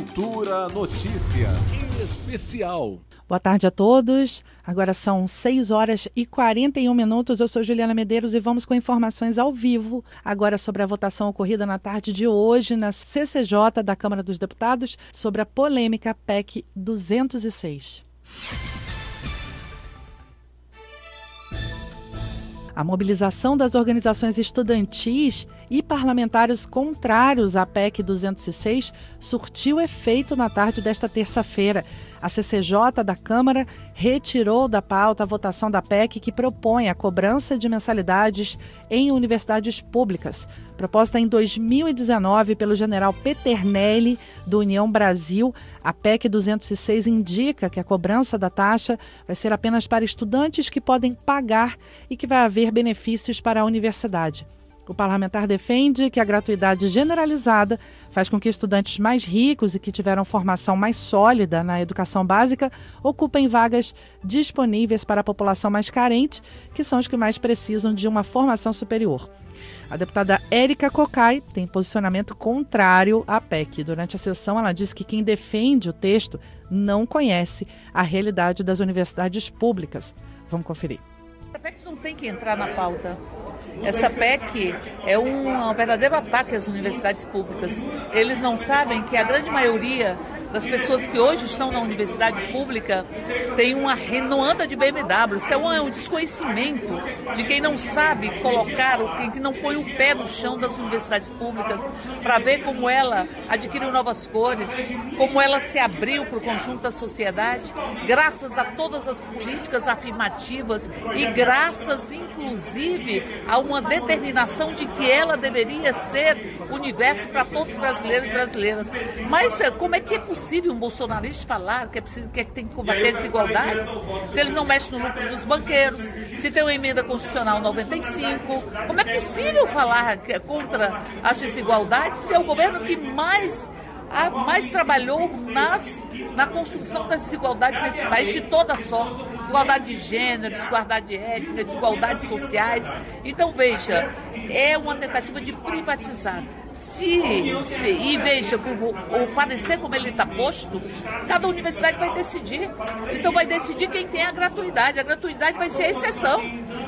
Cultura Notícias Especial. Boa tarde a todos. Agora são 6 horas e 41 minutos. Eu sou Juliana Medeiros e vamos com informações ao vivo agora sobre a votação ocorrida na tarde de hoje na CCJ da Câmara dos Deputados sobre a polêmica PEC 206. A mobilização das organizações estudantis e parlamentares contrários à PEC 206 surtiu efeito na tarde desta terça-feira. A CCJ da Câmara retirou da pauta a votação da PEC que propõe a cobrança de mensalidades em universidades públicas. Proposta em 2019 pelo general Peternelli, do União Brasil, a PEC 206 indica que a cobrança da taxa vai ser apenas para estudantes que podem pagar e que vai haver benefícios para a universidade. O parlamentar defende que a gratuidade generalizada faz com que estudantes mais ricos e que tiveram formação mais sólida na educação básica ocupem vagas disponíveis para a população mais carente, que são os que mais precisam de uma formação superior. A deputada Érica Cocai tem posicionamento contrário à PEC. Durante a sessão, ela disse que quem defende o texto não conhece a realidade das universidades públicas. Vamos conferir. A PEC não tem que entrar na pauta. Essa PEC é um, um verdadeiro ataque às universidades públicas. Eles não sabem que a grande maioria das pessoas que hoje estão na universidade pública tem uma não de BMW. Isso é um, é um desconhecimento de quem não sabe colocar, quem não põe o pé no chão das universidades públicas para ver como ela adquiriu novas cores, como ela se abriu para o conjunto da sociedade, graças a todas as políticas afirmativas e graças, inclusive, a uma determinação de que ela deveria ser universo para todos os brasileiros e brasileiras. Mas eh, como é que é possível um bolsonarista falar que é preciso que tem que combater desigualdades se eles não mexem no lucro dos banqueiros, se tem uma emenda constitucional 95? Como é possível falar é contra as desigualdades se é o governo que mais mais trabalhou nas, na construção das desigualdades nesse país de toda sorte. Desigualdade de gênero, desigualdade étnica, desigualdades sociais. Então, veja, é uma tentativa de privatizar. Se, se e veja, o, o parecer como ele está posto, cada universidade vai decidir. Então vai decidir quem tem a gratuidade. A gratuidade vai ser a exceção,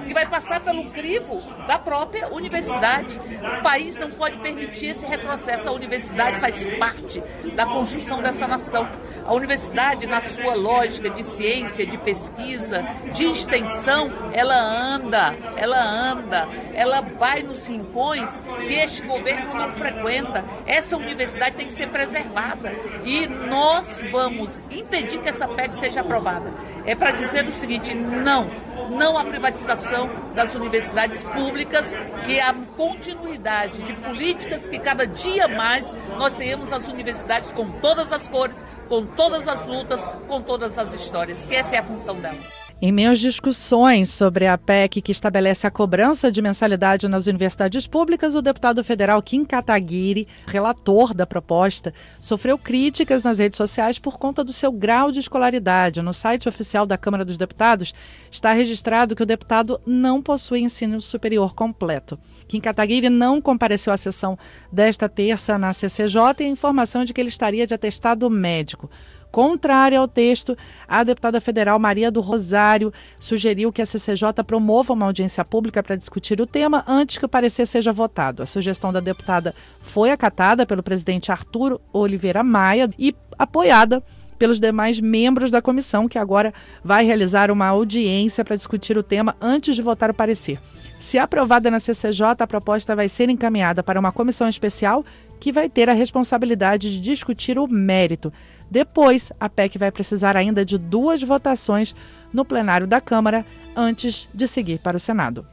que vai passar pelo crivo da própria universidade. O país não pode permitir esse retrocesso. A universidade faz parte da construção dessa nação. A universidade, na sua lógica de ciência, de pesquisa, de extensão, ela anda, ela anda, ela vai nos rincões que este governo não frequenta. Essa universidade tem que ser preservada e nós vamos impedir que essa PEC seja aprovada. É para dizer o seguinte: não, não a privatização das universidades públicas e a continuidade de políticas que cada dia mais nós tenhamos as universidades com todas as cores, com todas as lutas, com todas as histórias, que essa é a função dela. Em meio às discussões sobre a PEC que estabelece a cobrança de mensalidade nas universidades públicas, o deputado federal Kim Kataguiri, relator da proposta, sofreu críticas nas redes sociais por conta do seu grau de escolaridade. No site oficial da Câmara dos Deputados está registrado que o deputado não possui ensino superior completo. Kim Kataguiri não compareceu à sessão desta terça na CCJ e a informação de que ele estaria de atestado médico. Contrária ao texto, a deputada federal Maria do Rosário sugeriu que a CCJ promova uma audiência pública para discutir o tema antes que o parecer seja votado. A sugestão da deputada foi acatada pelo presidente Arthur Oliveira Maia e apoiada pelos demais membros da comissão, que agora vai realizar uma audiência para discutir o tema antes de votar o parecer. Se aprovada na CCJ, a proposta vai ser encaminhada para uma comissão especial que vai ter a responsabilidade de discutir o mérito. Depois, a PEC vai precisar ainda de duas votações no plenário da Câmara antes de seguir para o Senado.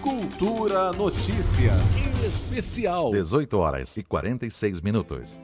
Cultura Notícias Especial 18 horas e 46 minutos.